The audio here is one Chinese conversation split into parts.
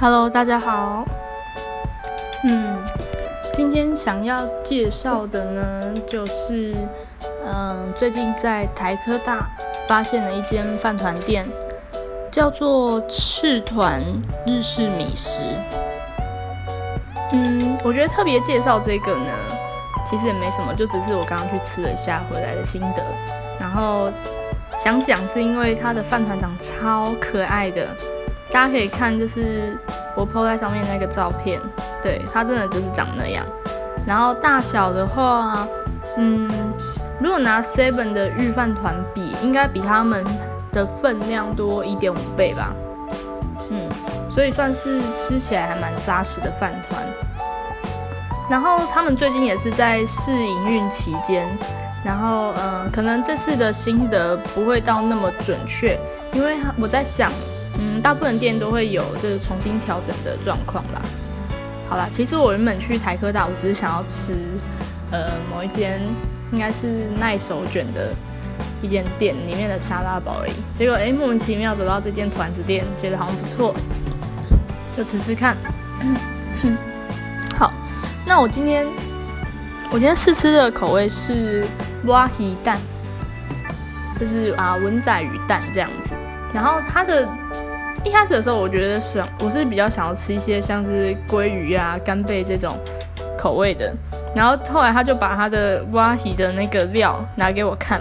Hello，大家好。嗯，今天想要介绍的呢，就是嗯，最近在台科大发现了一间饭团店，叫做赤团日式米食。嗯，我觉得特别介绍这个呢，其实也没什么，就只是我刚刚去吃了一下回来的心得。然后想讲是因为它的饭团长超可爱的。大家可以看，就是我 po 在上面那个照片，对，它真的就是长那样。然后大小的话，嗯，如果拿 Seven 的御饭团比，应该比他们的分量多一点五倍吧。嗯，所以算是吃起来还蛮扎实的饭团。然后他们最近也是在试营运期间，然后嗯，可能这次的心得不会到那么准确，因为我在想。嗯，大部分店都会有就是重新调整的状况啦。好啦，其实我原本去台科大，我只是想要吃呃某一间应该是耐手卷的一间店里面的沙拉堡而已。结果哎，莫名其妙走到这间团子店，觉得好像不错，就吃吃看。好，那我今天我今天试吃的口味是蛙鱼蛋，就是啊文仔鱼蛋这样子。然后它的一开始的时候，我觉得想我是比较想要吃一些像是鲑鱼啊、干贝这种口味的。然后后来他就把他的蛙皮的那个料拿给我看，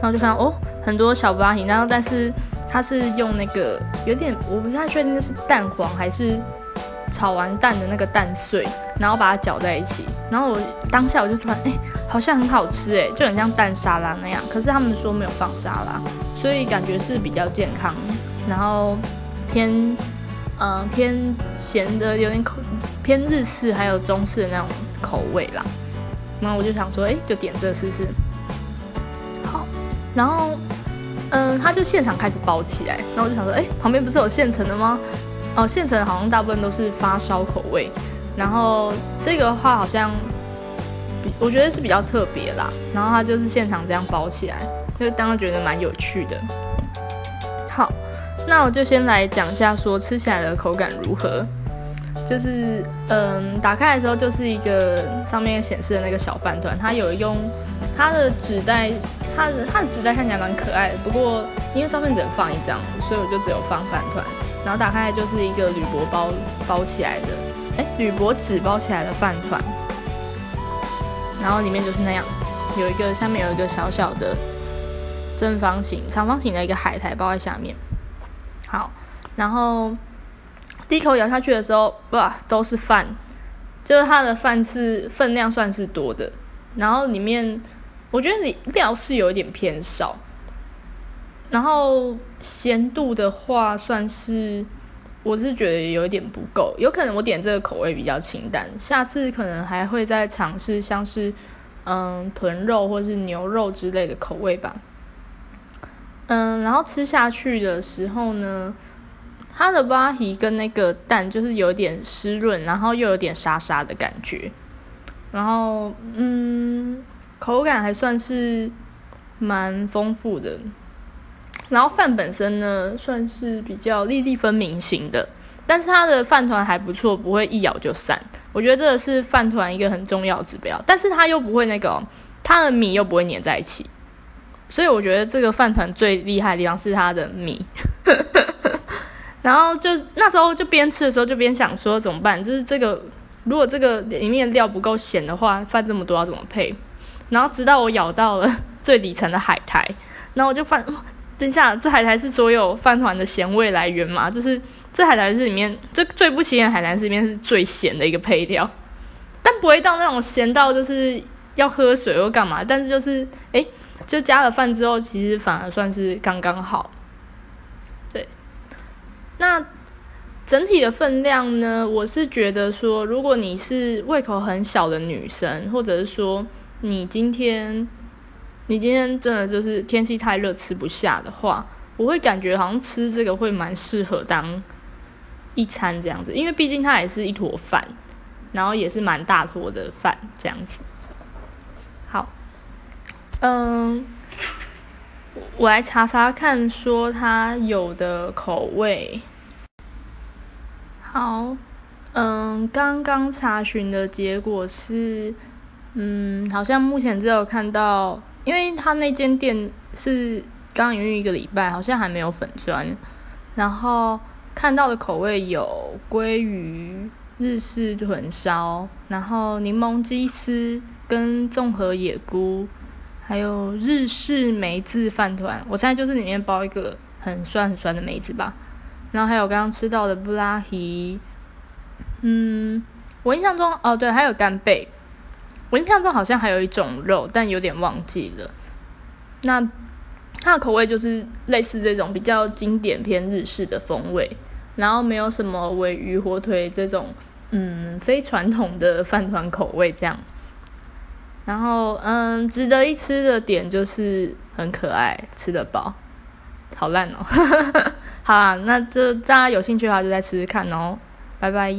然后就看到哦，很多小蛙皮，然后但是他是用那个有点我不太确定那是蛋黄还是炒完蛋的那个蛋碎，然后把它搅在一起。然后我当下我就突然哎，好像很好吃哎，就很像蛋沙拉那样。可是他们说没有放沙拉，所以感觉是比较健康，然后。偏，呃，偏咸的，有点口偏日式，还有中式的那种口味啦。然后我就想说，哎，就点这试试。好，然后，嗯，他就现场开始包起来。那我就想说，哎，旁边不是有现成的吗？哦，现成好像大部分都是发烧口味。然后这个话好像，我觉得是比较特别啦。然后他就是现场这样包起来，就当时觉得蛮有趣的。好。那我就先来讲一下，说吃起来的口感如何。就是，嗯，打开的时候就是一个上面显示的那个小饭团，它有用它的纸袋，它的它的纸袋看起来蛮可爱的。不过因为照片只能放一张，所以我就只有放饭团。然后打开就是一个铝箔包包起来的，哎，铝箔纸包起来的饭团。然后里面就是那样，有一个下面有一个小小的正方形、长方形的一个海苔包在下面。然后第一口咬下去的时候，哇，都是饭，就是它的饭是分量算是多的，然后里面我觉得你料是有一点偏少，然后咸度的话算是我是觉得有一点不够，有可能我点这个口味比较清淡，下次可能还会再尝试像是嗯豚肉或是牛肉之类的口味吧。嗯，然后吃下去的时候呢，它的蛙皮跟那个蛋就是有点湿润，然后又有点沙沙的感觉，然后嗯，口感还算是蛮丰富的。然后饭本身呢，算是比较粒粒分明型的，但是它的饭团还不错，不会一咬就散。我觉得这个是饭团一个很重要的指标，但是它又不会那个，它的米又不会粘在一起。所以我觉得这个饭团最厉害的地方是它的米，然后就那时候就边吃的时候就边想说怎么办？就是这个如果这个里面料不够咸的话，饭这么多要怎么配？然后直到我咬到了最底层的海苔，然后我就发，等一下这海苔是所有饭团的咸味来源嘛？就是这海苔是里面这最不起眼海苔是里面是最咸的一个配料，但不会到那种咸到就是要喝水或干嘛，但是就是哎。就加了饭之后，其实反而算是刚刚好。那整体的分量呢？我是觉得说，如果你是胃口很小的女生，或者是说你今天你今天真的就是天气太热吃不下的话，我会感觉好像吃这个会蛮适合当一餐这样子，因为毕竟它也是一坨饭，然后也是蛮大坨的饭这样子。好。嗯，我来查查看，说它有的口味，好，嗯，刚刚查询的结果是，嗯，好像目前只有看到，因为他那间店是刚营运一个礼拜，好像还没有粉砖，然后看到的口味有鲑鱼、日式豚烧，然后柠檬鸡丝跟综合野菇，还有日式梅子饭团，我猜就是里面包一个很酸很酸的梅子吧。然后还有刚刚吃到的布拉提，嗯，我印象中哦对，还有干贝，我印象中好像还有一种肉，但有点忘记了。那它的口味就是类似这种比较经典偏日式的风味，然后没有什么尾鱼、火腿这种嗯非传统的饭团口味这样。然后嗯，值得一吃的点就是很可爱，吃得饱。好烂哦！好啊，那这大家有兴趣的话就再吃吃看哦，拜拜。